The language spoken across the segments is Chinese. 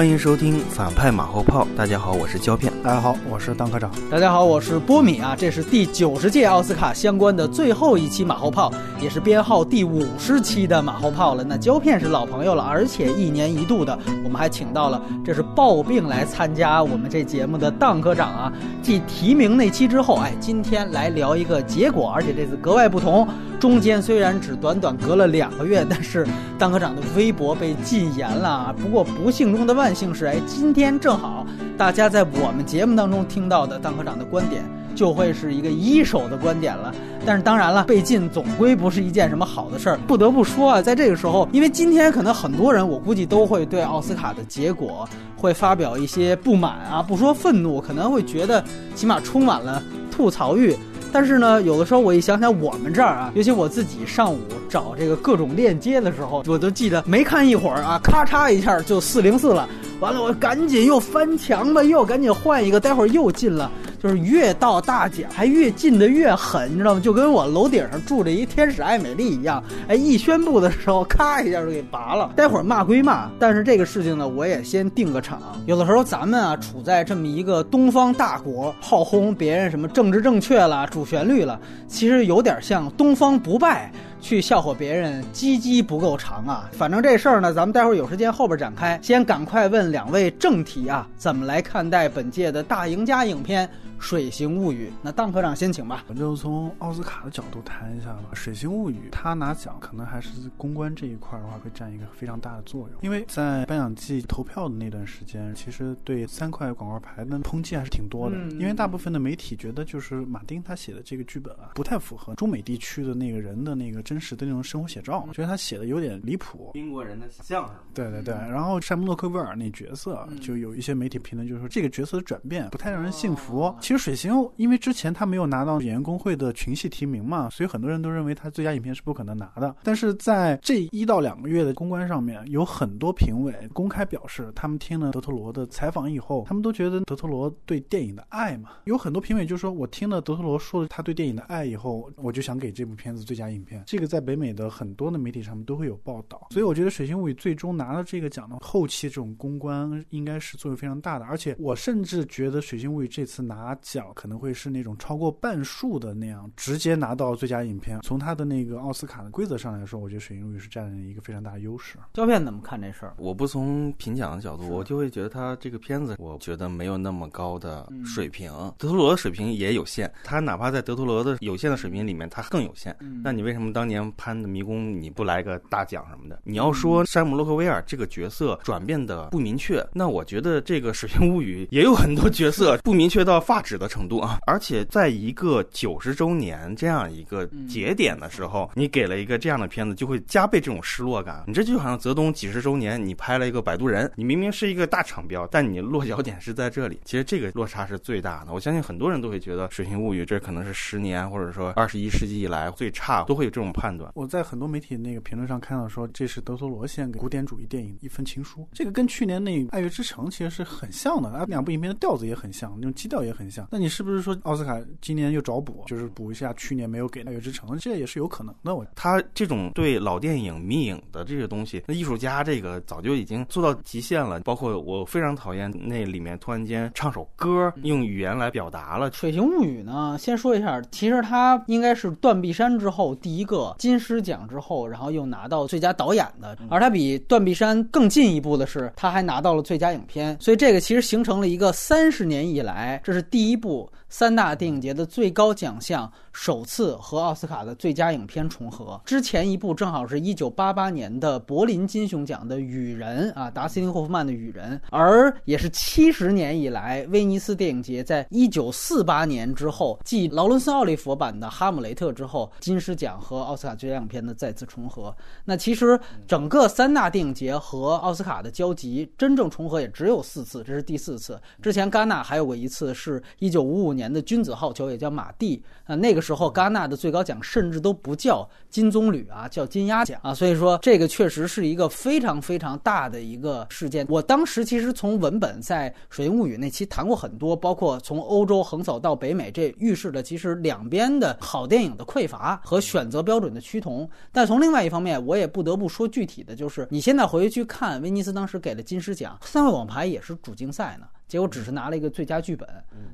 欢迎收听反派马后炮。大家好，我是胶片。大家好，我是当科长。大家好，我是波米啊。这是第九十届奥斯卡相关的最后一期马后炮，也是编号第五十期的马后炮了。那胶片是老朋友了，而且一年一度的，我我们还请到了这是抱病来参加我们这节目的当科长啊。继提名那期之后，哎，今天来聊一个结果，而且这次格外不同。中间虽然只短短隔了两个月，但是当科长的微博被禁言了。不过不幸中的万幸是，哎，今天正好大家在我们节目当中听到的当科长的观点，就会是一个一手的观点了。但是当然了，被禁总归不是一件什么好的事儿。不得不说啊，在这个时候，因为今天可能很多人，我估计都会对奥斯卡的结果会发表一些不满啊，不说愤怒，可能会觉得起码充满了吐槽欲。但是呢，有的时候我一想想我们这儿啊，尤其我自己上午找这个各种链接的时候，我都记得没看一会儿啊，咔嚓一下就四零四了。完了，我赶紧又翻墙吧，又赶紧换一个，待会儿又进了。就是越到大奖，还越进的越狠，你知道吗？就跟我楼顶上住着一天使艾美丽一样。哎，一宣布的时候，咔一下就给拔了。待会儿骂归骂，但是这个事情呢，我也先定个场。有的时候咱们啊，处在这么一个东方大国，炮轰别人什么政治正确了、主旋律了，其实有点像东方不败。去笑话别人，鸡鸡不够长啊！反正这事儿呢，咱们待会儿有时间后边展开。先赶快问两位正题啊，怎么来看待本届的大赢家影片？《水形物语》，那当科长先请吧。我就从奥斯卡的角度谈一下吧。《水形物语》它拿奖，可能还是公关这一块的话，会占一个非常大的作用。因为在颁奖季投票的那段时间，其实对三块广告牌的抨击还是挺多的。因为大部分的媒体觉得，就是马丁他写的这个剧本啊，不太符合中美地区的那个人的那个真实的那种生活写照，觉得他写的有点离谱。英国人的相声。对对对。然后山姆洛克威尔那角色，就有一些媒体评论，就是说这个角色的转变不太让人信服。其实水形，因为之前他没有拿到演员工会的群戏提名嘛，所以很多人都认为他最佳影片是不可能拿的。但是在这一到两个月的公关上面，有很多评委公开表示，他们听了德托罗的采访以后，他们都觉得德托罗对电影的爱嘛。有很多评委就说，我听了德托罗说了他对电影的爱以后，我就想给这部片子最佳影片。这个在北美的很多的媒体上面都会有报道。所以我觉得《水形物语》最终拿了这个奖的后期这种公关应该是作用非常大的。而且我甚至觉得《水形物语》这次拿奖。可能会是那种超过半数的那样直接拿到最佳影片。从他的那个奥斯卡的规则上来说，我觉得《水形物语》是占了一个非常大的优势。胶片怎么看这事儿？我不从评奖的角度，我就会觉得他这个片子，我觉得没有那么高的水平。德托罗的水平也有限，他哪怕在德托罗的有限的水平里面，他更有限。那你为什么当年潘的迷宫你不来个大奖什么的？你要说山姆洛克威尔这个角色转变的不明确，那我觉得这个《水形物语》也有很多角色不明确到发指的程度。啊！而且在一个九十周年这样一个节点的时候，你给了一个这样的片子，就会加倍这种失落感。你这就好像泽东几十周年，你拍了一个《摆渡人》，你明明是一个大厂标，但你落脚点是在这里。其实这个落差是最大的。我相信很多人都会觉得《水形物语》这可能是十年或者说二十一世纪以来最差，都会有这种判断。我在很多媒体那个评论上看到说，这是德托罗献给古典主义电影一份情书。这个跟去年那《爱乐之城》其实是很像的，啊，两部影片的调子也很像，那种基调也很像。那你是不是说？奥斯卡今年又找补，就是补一下去年没有给《爱乐之城》，这也是有可能的。我他这种对老电影迷影的这些东西，那艺术家这个早就已经做到极限了。包括我非常讨厌那里面突然间唱首歌，用语言来表达了《水形物语》呢。先说一下，其实他应该是断臂山之后第一个金狮奖之后，然后又拿到最佳导演的。而他比断臂山更进一步的是，他还拿到了最佳影片。所以这个其实形成了一个三十年以来，这是第第一部。三大电影节的最高奖项首次和奥斯卡的最佳影片重合，之前一部正好是一九八八年的柏林金熊奖的《雨人》啊，达斯汀·霍夫曼的《雨人》，而也是七十年以来威尼斯电影节在一九四八年之后，继劳伦斯·奥利弗版的《哈姆雷特》之后，金狮奖和奥斯卡最佳影片的再次重合。那其实整个三大电影节和奥斯卡的交集真正重合也只有四次，这是第四次。之前戛纳还有过一次，是一九五五年。的君子好逑，也叫马蒂啊。那个时候戛纳的最高奖甚至都不叫金棕榈啊，叫金鸭奖啊。所以说这个确实是一个非常非常大的一个事件。我当时其实从文本在《水形物语》那期谈过很多，包括从欧洲横扫到北美，这预示着其实两边的好电影的匮乏和选择标准的趋同。但从另外一方面，我也不得不说具体的就是，你现在回去看威尼斯当时给了金狮奖，三位网牌也是主竞赛呢。结果只是拿了一个最佳剧本，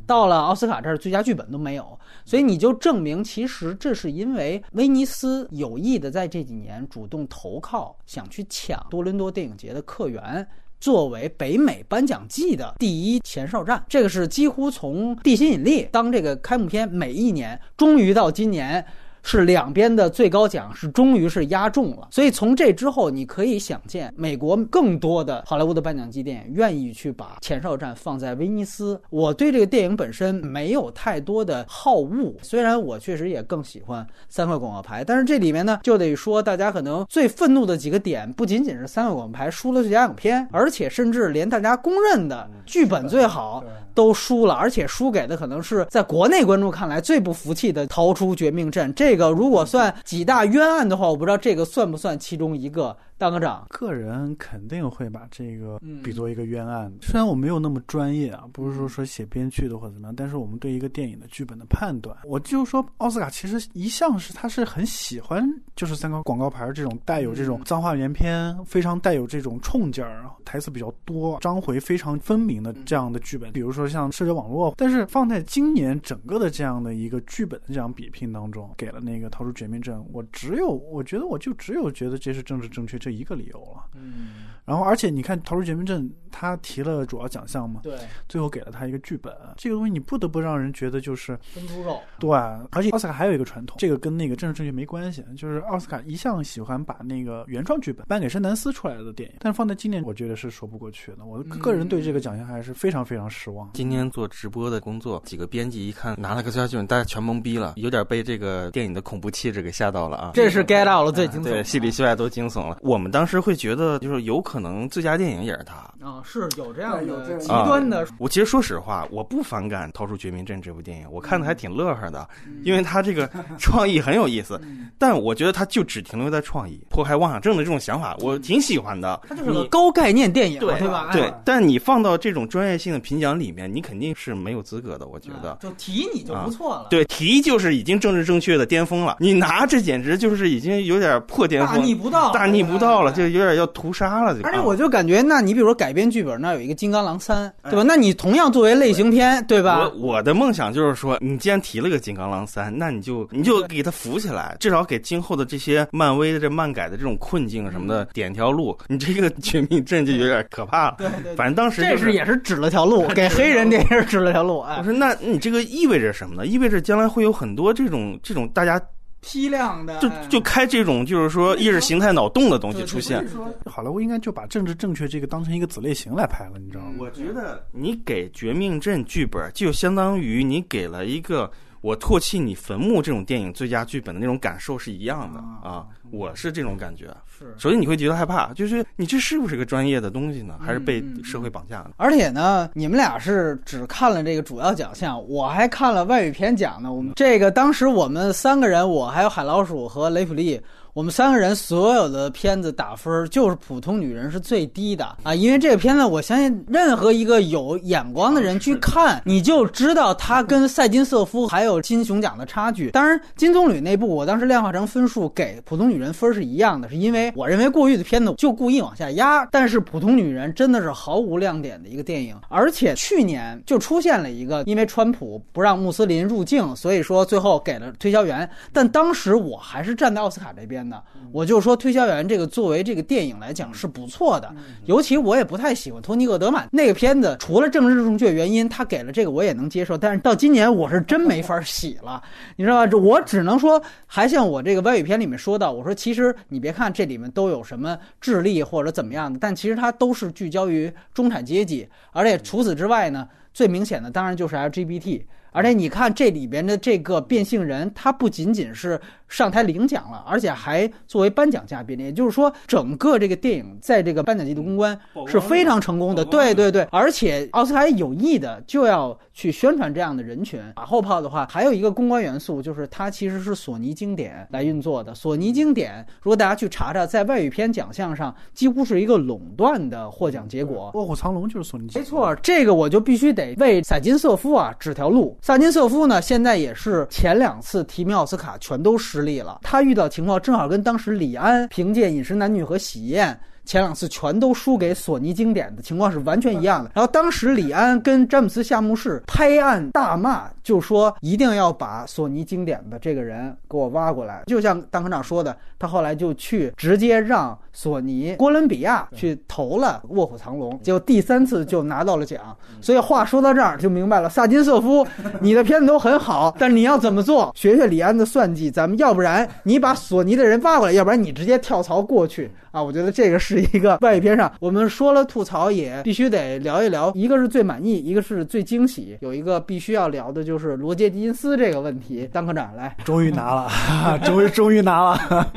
到了奥斯卡这儿，最佳剧本都没有，所以你就证明，其实这是因为威尼斯有意的在这几年主动投靠，想去抢多伦多电影节的客源，作为北美颁奖季的第一前哨战。这个是几乎从《地心引力》当这个开幕片，每一年，终于到今年。是两边的最高奖是终于是压中了，所以从这之后，你可以想见美国更多的好莱坞的颁奖季电影愿意去把前哨站放在威尼斯。我对这个电影本身没有太多的好恶，虽然我确实也更喜欢三块广告牌，但是这里面呢，就得说大家可能最愤怒的几个点，不仅仅是三块广告牌输了最佳影片，而且甚至连大家公认的剧本最好都输了，而且输给的可能是在国内观众看来最不服气的《逃出绝命镇》这。这个如果算几大冤案的话，我不知道这个算不算其中一个。大科长，个人肯定会把这个比作一个冤案。虽然我没有那么专业啊，不是说说写编剧的或者怎么样，但是我们对一个电影的剧本的判断，我就说奥斯卡其实一向是他是很喜欢，就是三个广告牌这种带有这种脏话连篇、非常带有这种冲劲儿、台词比较多、章回非常分明的这样的剧本。比如说像社交网络，但是放在今年整个的这样的一个剧本的这样比拼当中，给了那个逃出绝命镇，我只有我觉得我就只有觉得这是政治正确。这一个理由了，嗯，然后而且你看《逃出绝命镇》，他提了主要奖项嘛，对，最后给了他一个剧本，这个东西你不得不让人觉得就是分猪肉，对，而且奥斯卡还有一个传统，这个跟那个政治正确没关系，就是奥斯卡一向喜欢把那个原创剧本颁给深南斯出来的电影，但是放在今年，我觉得是说不过去的。我个人对这个奖项还是非常非常失望。今天做直播的工作，几个编辑一看拿了个最佳剧本，大家全懵逼了，有点被这个电影的恐怖气质给吓到了啊！这是 get out 了最惊悚，对，戏里戏外都惊悚了。我们当时会觉得，就是有可能最佳电影也是他啊，是有这样的极端的。我其实说实话，我不反感《逃出绝命镇》这部电影，我看的还挺乐呵的，因为他这个创意很有意思。但我觉得他就只停留在创意，迫害妄想症的这种想法，我挺喜欢的。它就是个高概念电影，对吧？对。但你放到这种专业性的评奖里面，你肯定是没有资格的。我觉得，就提你就不错了。对，提就是已经政治正确的巅峰了。你拿这简直就是已经有点破巅峰，大逆不道，大逆不道了，就有点要屠杀了。而且我就感觉，那你比如说改编剧本，那有一个《金刚狼三》，对吧？那你同样作为类型片，对吧？我我的梦想就是说，你既然提了个《金刚狼三》，那你就你就给它扶起来，至少给今后的这些漫威的这漫改的这种困境什么的点条路。你这个《绝命镇》就有点可怕了。对对，反正当时这是也是指了条路，给黑人电影指了条路。我说，那你这个意味着什么呢？意味着将来会有很多这种这种大家。批量的，就就开这种就是说意识形态脑洞的东西出现。好莱坞应该就把政治正确这个当成一个子类型来拍了，你知道吗？我觉得你给《绝命镇》剧本，就相当于你给了一个。我唾弃你坟墓这种电影最佳剧本的那种感受是一样的啊，我是这种感觉。是，首先你会觉得害怕，就是你这是不是个专业的东西呢？还是被社会绑架呢？而且呢，你们俩是只看了这个主要奖项，我还看了外语片奖呢。我们这个当时我们三个人，我还有海老鼠和雷普利。我们三个人所有的片子打分就是普通女人是最低的啊，因为这个片子我相信任何一个有眼光的人去看，你就知道它跟赛金瑟夫还有金熊奖的差距。当然，金棕榈那部我当时量化成分数给普通女人分是一样的，是因为我认为过誉的片子就故意往下压。但是普通女人真的是毫无亮点的一个电影，而且去年就出现了一个，因为川普不让穆斯林入境，所以说最后给了推销员。但当时我还是站在奥斯卡这边。我就说推销员这个作为这个电影来讲是不错的，尤其我也不太喜欢托尼·厄德曼那个片子，除了政治正确原因，他给了这个我也能接受。但是到今年我是真没法洗了，你知道吧？我只能说，还像我这个外语片里面说到，我说其实你别看这里面都有什么智力或者怎么样的，但其实它都是聚焦于中产阶级，而且除此之外呢，最明显的当然就是 LGBT。而且你看这里边的这个变性人，他不仅仅是上台领奖了，而且还作为颁奖嘉宾。也就是说，整个这个电影在这个颁奖季的公关是非常成功的。对对对，而且奥斯卡有意的就要去宣传这样的人群。马后炮的话，还有一个公关元素，就是它其实是索尼经典来运作的。索尼经典，如果大家去查查，在外语片奖项上几乎是一个垄断的获奖结果。卧虎藏龙就是索尼，没错，这个我就必须得为萨金瑟夫啊指条路。萨金瑟夫呢，现在也是前两次提名奥斯卡全都失利了。他遇到情况正好跟当时李安凭借《饮食男女》和《喜宴》。前两次全都输给索尼经典的情况是完全一样的。然后当时李安跟詹姆斯夏目士拍案大骂，就说一定要把索尼经典的这个人给我挖过来。就像当科长说的，他后来就去直接让索尼哥伦比亚去投了《卧虎藏龙》，结果第三次就拿到了奖。所以话说到这儿就明白了，萨金瑟夫，你的片子都很好，但你要怎么做？学学李安的算计，咱们要不然你把索尼的人挖过来，要不然你直接跳槽过去啊！我觉得这个是。一个外语片上，我们说了吐槽，也必须得聊一聊。一个是最满意，一个是最惊喜。有一个必须要聊的就是罗杰·狄金斯这个问题。当科长来，终于拿了，终于终于拿了。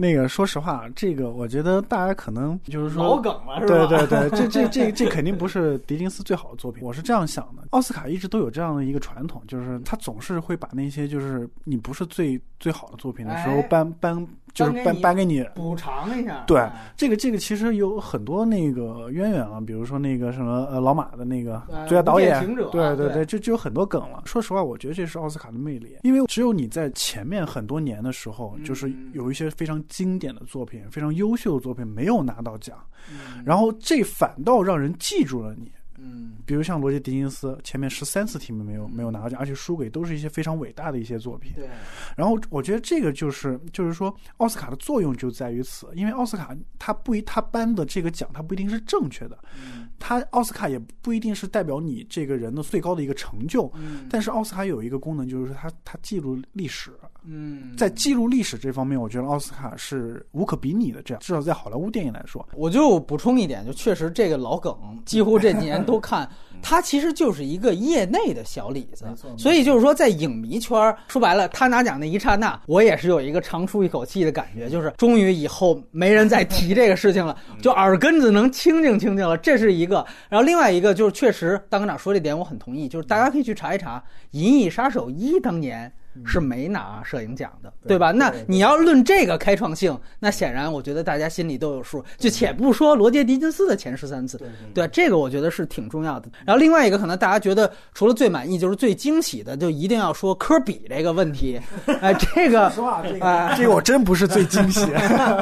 那个，说实话，这个我觉得大家可能就是说老梗了，是吧？对对对，这这这 这肯定不是狄金斯最好的作品。我是这样想的，奥斯卡一直都有这样的一个传统，就是他总是会把那些就是你不是最最好的作品的时候颁颁。就是颁颁给你补偿一下。对，这个这个其实有很多那个渊源了，比如说那个什么呃老马的那个最佳导演，对对对，就就有很多梗了。说实话，我觉得这是奥斯卡的魅力，因为只有你在前面很多年的时候，就是有一些非常经典的作品、非常优秀的作品没有拿到奖，然后这反倒让人记住了你。嗯，比如像罗杰·狄金斯，前面十三次提名没有没有拿到奖，而且输给都是一些非常伟大的一些作品。对。然后我觉得这个就是就是说，奥斯卡的作用就在于此，因为奥斯卡他不一他颁的这个奖，他不一定是正确的。嗯。它奥斯卡也不一定是代表你这个人的最高的一个成就。嗯。但是奥斯卡有一个功能，就是说它它记录历史。嗯。在记录历史这方面，我觉得奥斯卡是无可比拟的。这样，至少在好莱坞电影来说，我就补充一点，就确实这个老梗，几乎这几年。都看，他其实就是一个业内的小李子，所以就是说，在影迷圈说白了，他拿奖那一刹那，我也是有一个长出一口气的感觉，就是终于以后没人再提这个事情了，就耳根子能清静清静了，这是一个。然后另外一个就是，确实，大科长说这点我很同意，就是大家可以去查一查《银翼杀手一》当年。是没拿摄影奖的，对吧？那你要论这个开创性，那显然我觉得大家心里都有数。就且不说罗杰·狄金斯的前十三次，对这个我觉得是挺重要的。然后另外一个可能大家觉得除了最满意就是最惊喜的，就一定要说科比这个问题。哎，这个实话，这个这个我真不是最惊喜，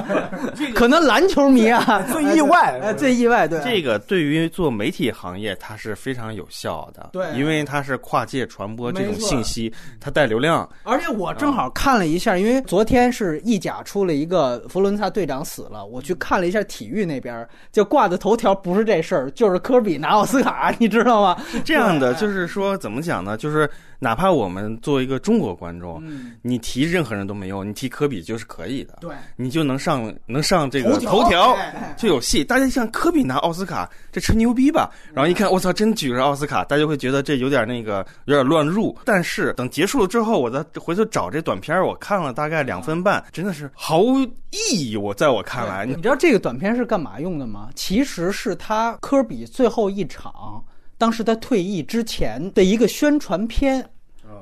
可能篮球迷啊最意外，哎，最意外。对这个对于做媒体行业它是非常有效的，对，因为它是跨界传播这种信息，它带流量。而且我正好看了一下，因为昨天是意甲出了一个佛罗伦萨队长死了，我去看了一下体育那边，就挂的头条不是这事儿，就是科比拿奥斯卡，你知道吗？是这样的，就是说怎么讲呢？就是。哪怕我们作为一个中国观众，你提任何人都没用，你提科比就是可以的，对，你就能上能上这个头条 就有戏。大家像科比拿奥斯卡，这吹牛逼吧？然后一看，我操，真举着奥斯卡，大家会觉得这有点那个有点乱入。但是等结束了之后，我再回头找这短片，我看了大概两分半，真的是毫无意义。我在我看来，你知道这个短片是干嘛用的吗？其实是他科比最后一场。当时他退役之前的一个宣传片。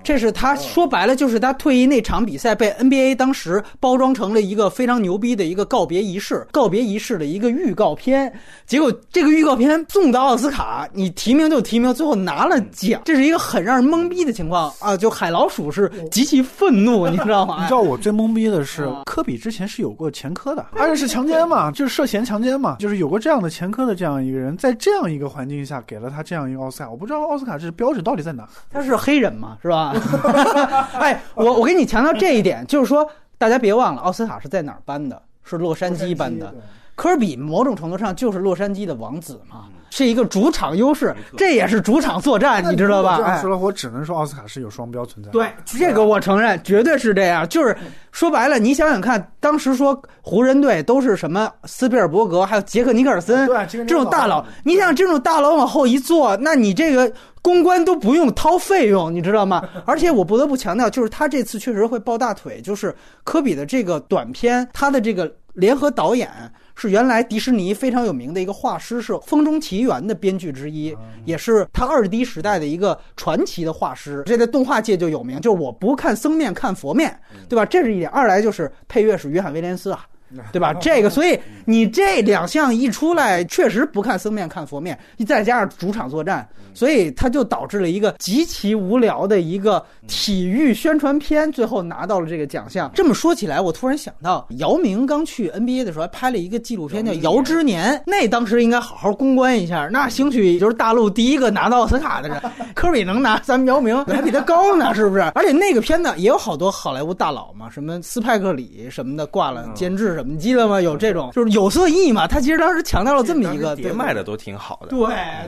这是他说白了，就是他退役那场比赛被 NBA 当时包装成了一个非常牛逼的一个告别仪式，告别仪式的一个预告片。结果这个预告片送到奥斯卡，你提名就提名，最后拿了奖，这是一个很让人懵逼的情况啊！就海老鼠是极其愤怒，你知道吗？你知道我最懵逼的是，科比之前是有过前科的，而且是强奸嘛，就是涉嫌强奸嘛，就是有过这样的前科的这样一个人，在这样一个环境下给了他这样一个奥斯卡，我不知道奥斯卡这标准到底在哪？他是黑人嘛，是吧？哎，我我给你强调这一点，就是说，大家别忘了，奥斯卡是在哪儿颁的？是洛杉矶颁的。科比某种程度上就是洛杉矶的王子嘛，是一个主场优势，这也是主场作战，你知道吧？这样说了，我只能说奥斯卡是有双标存在。对，这个我承认，绝对是这样。就是说白了，你想想看，当时说湖人队都是什么斯皮尔伯格，还有杰克尼克尔森，对这种大佬，你想这种大佬往后一坐，那你这个公关都不用掏费用，你知道吗？而且我不得不强调，就是他这次确实会抱大腿，就是科比的这个短片，他的这个联合导演。是原来迪士尼非常有名的一个画师，是《风中奇缘》的编剧之一，也是他二 D 时代的一个传奇的画师。这在动画界就有名，就是我不看僧面看佛面，对吧？这是一点。二来就是配乐是约翰威廉斯啊。对吧？这个，所以你这两项一出来，确实不看僧面看佛面，再加上主场作战，所以他就导致了一个极其无聊的一个体育宣传片，最后拿到了这个奖项。这么说起来，我突然想到，姚明刚去 NBA 的时候，还拍了一个纪录片叫《姚之年》，那当时应该好好公关一下。那兴许就是大陆第一个拿到奥斯卡的人，科比能拿，咱们姚明还比他高呢，是不是？而且那个片子也有好多好莱坞大佬嘛，什么斯派克里什么的挂了监制什么。你记得吗？有这种就是有色艺嘛？他其实当时强调了这么一个，碟卖的都挺好的。对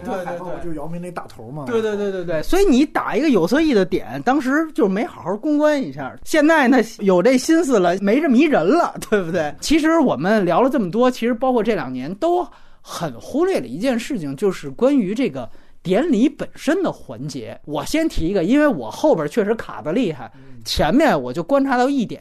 对对对，就姚明那大头嘛。对对对对对，所以你打一个有色艺的点，当时就没好好公关一下。现在呢，有这心思了，没这么一人了，对不对？其实我们聊了这么多，其实包括这两年都很忽略了一件事情，就是关于这个典礼本身的环节。我先提一个，因为我后边确实卡的厉害，前面我就观察到一点。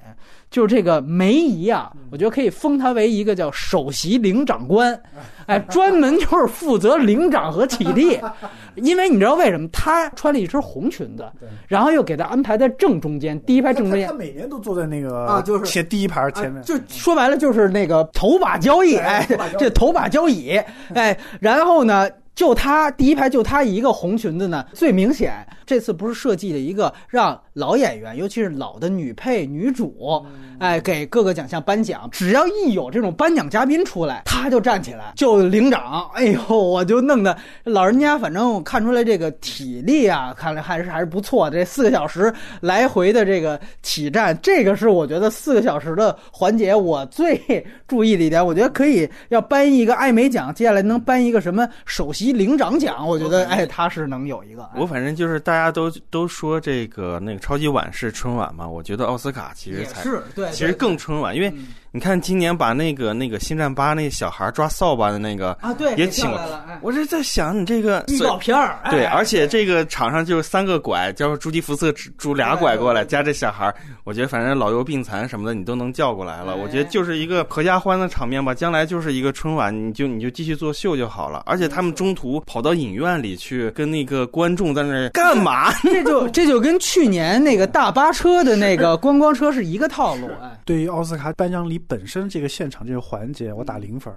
就是这个梅姨啊，我觉得可以封她为一个叫首席领长官，哎，专门就是负责领长和起立。因为你知道为什么？她穿了一身红裙子，然后又给她安排在正中间，第一排正中间。她每年都坐在那个啊，就是前第一排前面。就说白了，就是那个头把交椅，哎，这头把交椅，哎，然后呢？就她第一排就她一个红裙子呢，最明显。这次不是设计了一个让老演员，尤其是老的女配、女主，哎，给各个奖项颁奖。只要一有这种颁奖嘉宾出来，她就站起来就领奖。哎呦，我就弄得老人家，反正我看出来这个体力啊，看来还是还是不错的。这四个小时来回的这个起站，这个是我觉得四个小时的环节我最注意的一点。我觉得可以要颁一个艾美奖，接下来能颁一个什么首席。领长奖，我觉得哎，他是能有一个。我反正就是大家都都说这个那个超级碗是春晚嘛，我觉得奥斯卡其实才是对，其实更春晚，因为你看今年把那个那个星战八那小孩抓扫把的那个啊，对，也请了。我是在想你这个预告片儿，对，而且这个场上就是三个拐，叫朱迪福斯拄俩拐过来，加这小孩，我觉得反正老幼病残什么的你都能叫过来了。我觉得就是一个合家欢的场面吧，将来就是一个春晚，你就你就继续做秀就好了。而且他们中途跑到影院里去跟那个观众在那干嘛？这就这就跟去年那个大巴车的那个观光车是一个套路。哎，对于奥斯卡颁奖礼本身这个现场这个环节，我打零分。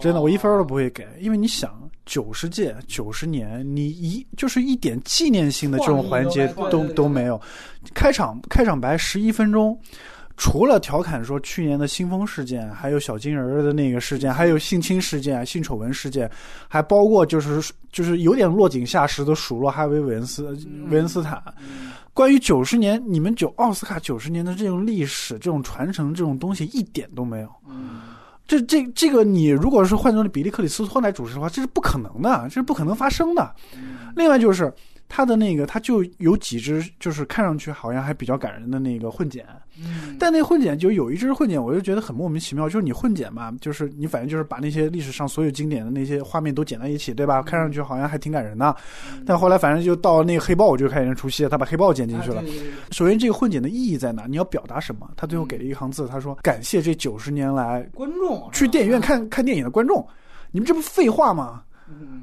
真的，我一分都不会给，因为你想，九十届、九十年，你一就是一点纪念性的这种环节都都没有。开场开场白十一分钟，除了调侃说去年的新风事件，还有小金人的那个事件，还有性侵事件、性丑闻事件，还包括就是就是有点落井下石的数落哈维·韦恩斯韦恩斯坦。关于九十年，你们九奥斯卡九十年的这种历史、这种传承、这种东西一点都没有。这这这个，你如果是换成了比利克里斯托来主持的话，这是不可能的，这是不可能发生的。另外就是。他的那个，他就有几只，就是看上去好像还比较感人的那个混剪，但那混剪就有一只混剪，我就觉得很莫名其妙。就是你混剪嘛，就是你反正就是把那些历史上所有经典的那些画面都剪在一起，对吧？看上去好像还挺感人的。但后来反正就到那个黑豹我就开始出戏了，他把黑豹剪进去了。首先，这个混剪的意义在哪？你要表达什么？他最后给了一行字，他说：“感谢这九十年来观众去电影院看看电影的观众，你们这不废话吗？”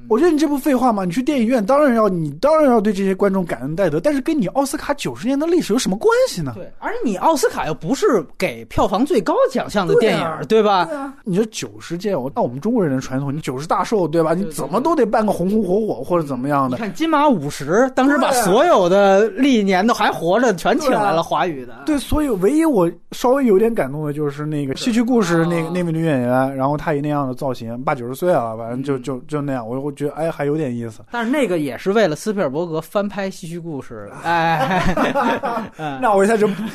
我觉得你这不废话吗，你去电影院当然要你当然要对这些观众感恩戴德，但是跟你奥斯卡九十年的历史有什么关系呢？对，而你奥斯卡又不是给票房最高奖项的电影，对吧？对啊，你说九十届，我按我们中国人的传统，你九十大寿，对吧？你怎么都得办个红红火火或者怎么样的？你看金马五十，当时把所有的历年都还活着全请来了华语的。对，所以唯一我稍微有点感动的就是那个戏剧故事那个那位女演员，然后她以那样的造型，八九十岁了，反正就就就那样。我我觉得哎还有点意思。但是那个也是为了斯皮尔伯格翻拍《西区故事 》，哎，那我一下就不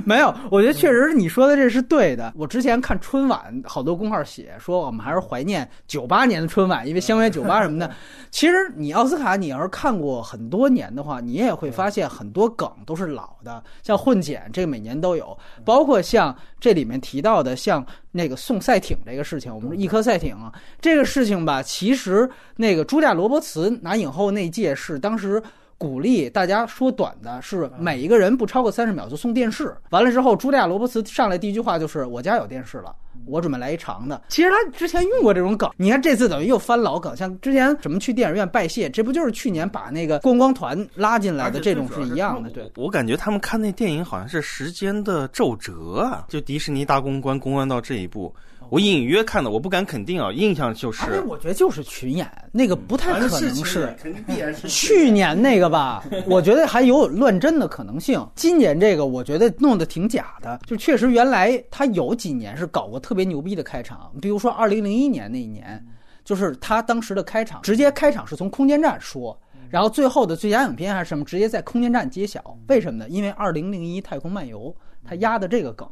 没有，我觉得确实你说的这是对的。我之前看春晚，好多公号写说我们还是怀念九八年的春晚，因为相约九八什么的。其实你奥斯卡，你要是看过很多年的话，你也会发现很多梗都是老的，像混剪这个每年都有，包括像这里面提到的像那个送赛艇这个事情，我们说一颗赛艇啊，这个事情吧，其实那个茱莉亚·罗伯茨拿影后那届是当时。鼓励大家说短的，是每一个人不超过三十秒就送电视。完了之后，茱莉亚·罗伯茨上来第一句话就是：“我家有电视了，我准备来一长的。”其实他之前用过这种梗，你看这次等于又翻老梗，像之前什么去电影院拜谢，这不就是去年把那个观光团拉进来的这种是一样的？对，我感觉他们看那电影好像是时间的皱褶啊，就迪士尼大公关公关到这一步。我隐约看的，我不敢肯定啊，印象就是。我觉得就是群演，那个不太可能是。去年那个吧，我觉得还有乱真的可能性。今年这个，我觉得弄得挺假的。就确实原来他有几年是搞过特别牛逼的开场，比如说二零零一年那一年，就是他当时的开场，直接开场是从空间站说，然后最后的最佳影片还是什么，直接在空间站揭晓。为什么呢？因为二零零一太空漫游。他压的这个梗，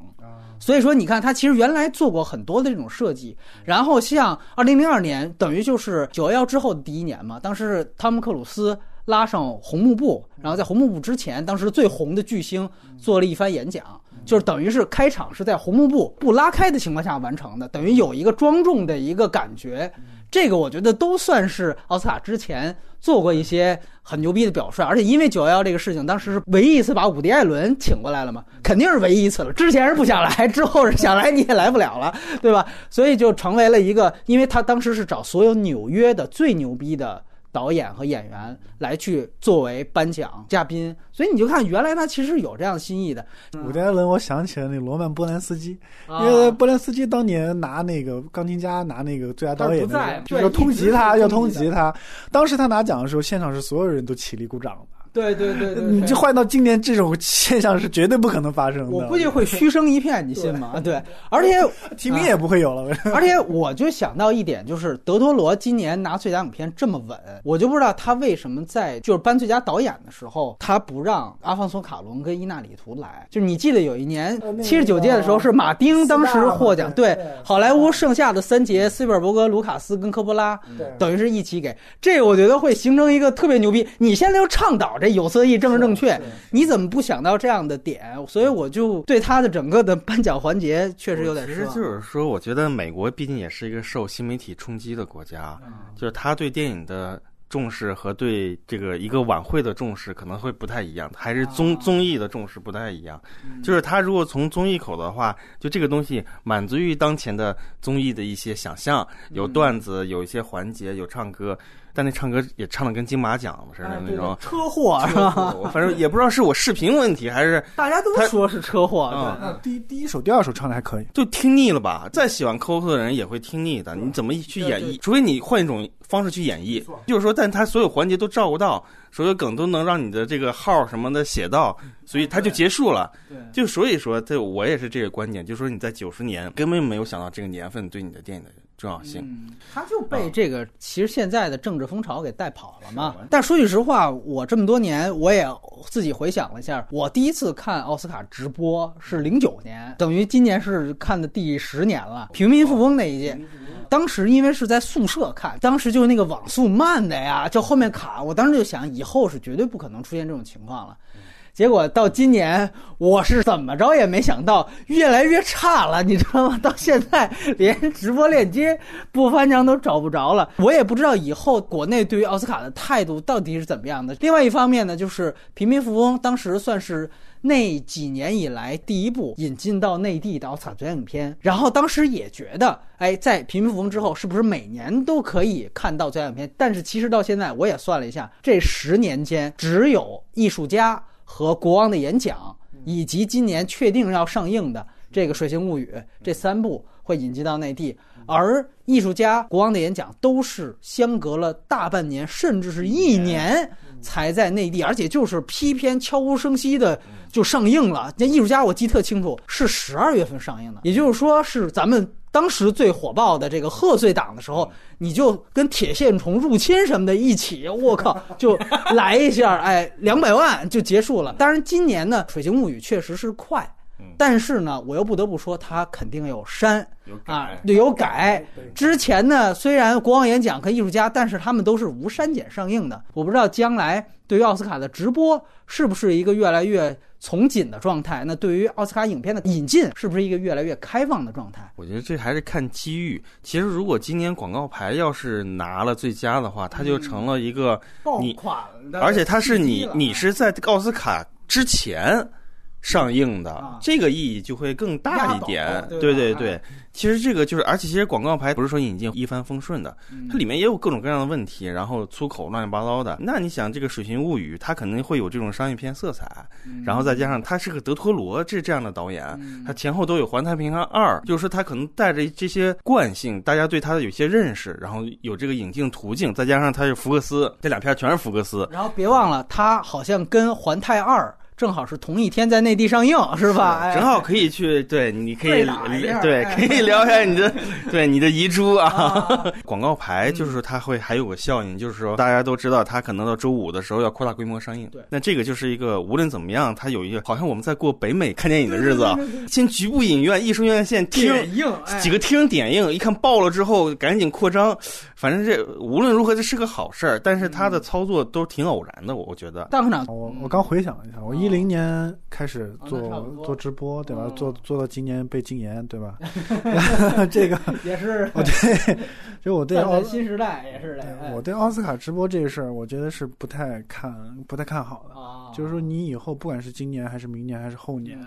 所以说你看，他其实原来做过很多的这种设计。然后像二零零二年，等于就是九幺幺之后的第一年嘛，当时汤姆克鲁斯拉上红幕布，然后在红幕布之前，当时最红的巨星做了一番演讲，就是等于是开场是在红幕布不拉开的情况下完成的，等于有一个庄重的一个感觉。这个我觉得都算是奥斯卡之前做过一些很牛逼的表率，而且因为九幺幺这个事情，当时是唯一一次把伍迪·艾伦请过来了嘛，肯定是唯一一次了。之前是不想来，之后是想来，你也来不了了，对吧？所以就成为了一个，因为他当时是找所有纽约的最牛逼的。导演和演员来去作为颁奖嘉宾，所以你就看原来他其实有这样心意的。伍迪·艾伦，我想起了那罗曼·波兰斯基，因为波兰斯基当年拿那个钢琴家拿那个最佳导演，就是要通缉他，要通缉他。当时他拿奖的时候，现场是所有人都起立鼓掌的。对对对，你就换到今年，这种现象是绝对不可能发生的。我估计会嘘声一片，你信吗？对，而且 提名也不会有了。而且我就想到一点，就是德托罗今年拿最佳影片这么稳，我就不知道他为什么在就是颁最佳导演的时候，他不让阿方索卡隆跟伊纳里图来。就是你记得有一年七十九届的时候，是马丁当时获奖，对好莱坞剩下的三杰，斯皮尔伯格、卢卡斯跟科波拉，等于是一起给。这个我觉得会形成一个特别牛逼。你现在又倡导。这有色艺政治正确，你怎么不想到这样的点？所以我就对他的整个的颁奖环节确实有点。其实就是说，我觉得美国毕竟也是一个受新媒体冲击的国家，就是他对电影的重视和对这个一个晚会的重视可能会不太一样，还是综综艺的重视不太一样。就是他如果从综艺口的话，就这个东西满足于当前的综艺的一些想象，有段子，有一些环节，有唱歌。但那唱歌也唱的跟金马奖似的那种，车祸是吧？反正也不知道是我视频问题还是大家都说是车祸。对，第第一首、第二首唱的还可以，就听腻了吧？再喜欢 Coco 的人也会听腻的。你怎么去演绎？除非你换一种方式去演绎，就是说，但他所有环节都照顾到，所有梗都能让你的这个号什么的写到，所以他就结束了。对，就所以说，这我也是这个观点，就是说你在九十年根本没有想到这个年份对你的电影的。重要性，他就被这个其实现在的政治风潮给带跑了嘛。但说句实话，我这么多年我也自己回想了一下，我第一次看奥斯卡直播是零九年，等于今年是看的第十年了。平民富翁那一届，当时因为是在宿舍看，当时就是那个网速慢的呀，就后面卡，我当时就想，以后是绝对不可能出现这种情况了。结果到今年，我是怎么着也没想到越来越差了，你知道吗？到现在连直播链接不翻墙都找不着了。我也不知道以后国内对于奥斯卡的态度到底是怎么样的。另外一方面呢，就是《平民富翁》当时算是那几年以来第一部引进到内地的奥斯卡最佳影片，然后当时也觉得，哎，在《平民富翁》之后，是不是每年都可以看到最佳影片？但是其实到现在，我也算了一下，这十年间只有艺术家。和国王的演讲，以及今年确定要上映的这个《水形物语》这三部会引进到内地，而艺术家、国王的演讲都是相隔了大半年，甚至是一年才在内地，而且就是批片悄无声息的就上映了。那艺术家我记特清楚，是十二月份上映的，也就是说是咱们当时最火爆的这个贺岁档的时候，你就跟铁线虫入侵什么的一起，我靠，就来一下，哎，两百万就结束了。当然，今年呢，《水形物语》确实是快。但是呢，我又不得不说，它肯定有删啊，有改。之前呢，虽然国王演讲和艺术家，但是他们都是无删减上映的。我不知道将来对于奥斯卡的直播是不是一个越来越从紧的状态？那对于奥斯卡影片的引进是不是一个越来越开放的状态？我觉得这还是看机遇。其实，如果今年广告牌要是拿了最佳的话，它就成了一个你，而且它是你，你是在奥斯卡之前。上映的这个意义就会更大一点，对对对。其实这个就是，而且其实广告牌不是说引进一帆风顺的，它里面也有各种各样的问题，然后粗口乱七八糟的。那你想，这个《水形物语》它肯定会有这种商业片色彩，然后再加上它是个德托罗这这样的导演，他前后都有《环太平洋二》，就是说他可能带着这些惯性，大家对他的有些认识，然后有这个引进途径，再加上他是福克斯，这两片全是福克斯。然后别忘了，他好像跟《环太二》。正好是同一天在内地上映，是吧？正好可以去，对，你可以对，可以聊一下你的，对你的遗珠啊。广告牌就是说它会还有个效应，就是说大家都知道它可能到周五的时候要扩大规模上映。对，那这个就是一个无论怎么样，它有一个好像我们在过北美看电影的日子，先局部影院、艺术院线厅几个厅点映，一看爆了之后赶紧扩张。反正这无论如何这是个好事儿，但是它的操作都挺偶然的，我我觉得。大科长，我我刚回想了一下，我一零年开始做做直播，对吧？做做到今年被禁言，对吧？这个 也是我。对，就我对奥新时代也是的。我对奥斯卡直播这个事儿，我觉得是不太看不太看好的。就是说，你以后不管是今年还是明年还是后年。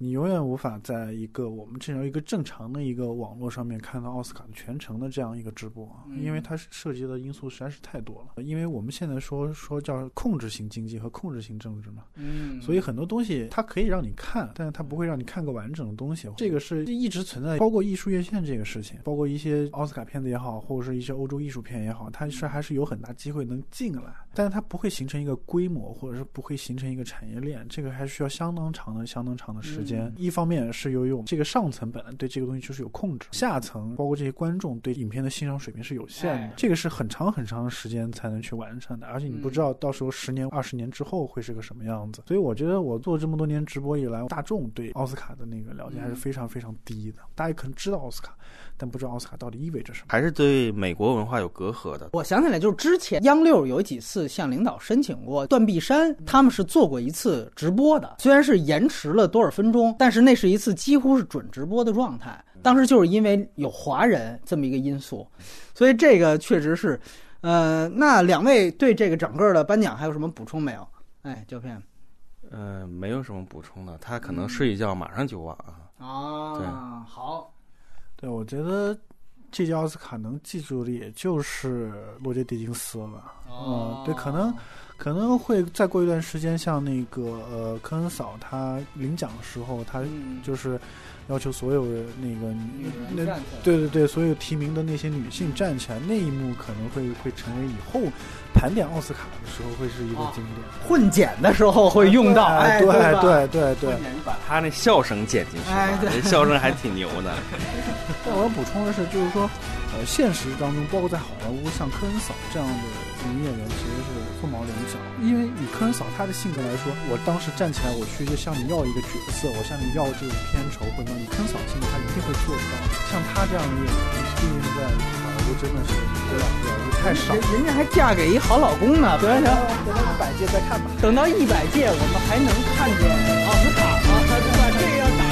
你永远无法在一个我们这样一个正常的一个网络上面看到奥斯卡的全程的这样一个直播，因为它涉及的因素实在是太多了。因为我们现在说说叫控制型经济和控制型政治嘛，嗯，所以很多东西它可以让你看，但是它不会让你看个完整的东西。这个是一直存在，包括艺术院线这个事情，包括一些奥斯卡片子也好，或者是一些欧洲艺术片也好，它是还是有很大机会能进来，但是它不会形成一个规模，或者是不会形成一个产业链，这个还需要相当长的、相当长的时间。一方面是由于我们这个上层本来对这个东西就是有控制，下层包括这些观众对影片的欣赏水平是有限的，这个是很长很长的时间才能去完成的，而且你不知道到时候十年、二十年之后会是个什么样子。所以我觉得我做这么多年直播以来，大众对奥斯卡的那个了解还是非常非常低的。大家可能知道奥斯卡。但不知道奥斯卡到底意味着什么，还是对美国文化有隔阂的。我想起来，就是之前央六有几次向领导申请过，断臂山他们是做过一次直播的，虽然是延迟了多少分钟，但是那是一次几乎是准直播的状态。当时就是因为有华人这么一个因素，所以这个确实是，呃，那两位对这个整个的颁奖还有什么补充没有？哎，胶片，呃，没有什么补充的，他可能睡一觉马上就忘啊。啊，对，好。对，我觉得这届奥斯卡能记住的也就是罗杰·狄金斯了。嗯，对，可能可能会再过一段时间，像那个呃科恩嫂，她领奖的时候，她就是要求所有的那个那对对对，所有提名的那些女性站起来，那一幕可能会会成为以后。盘点奥斯卡的时候会是一个经典，混剪的时候会用到，哎，对对对对，把他那笑声剪进去，哎，对，笑声还挺牛的。但我要补充的是，就是说，呃，现实当中，包括在好莱坞，像科恩嫂这样的女演员，其实是凤毛麟角。因为以科恩嫂她的性格来说，我当时站起来，我去就向你要一个角色，我向你要这个片酬，或者以科恩嫂性格，她一定会做得到。像她这样的演员，毕竟在。真的是，对吧？太少，人家还嫁给一好老公呢。行行，等到一百届再看吧。等到一百届，我们还能看见奥斯卡吗？对吧？这样打。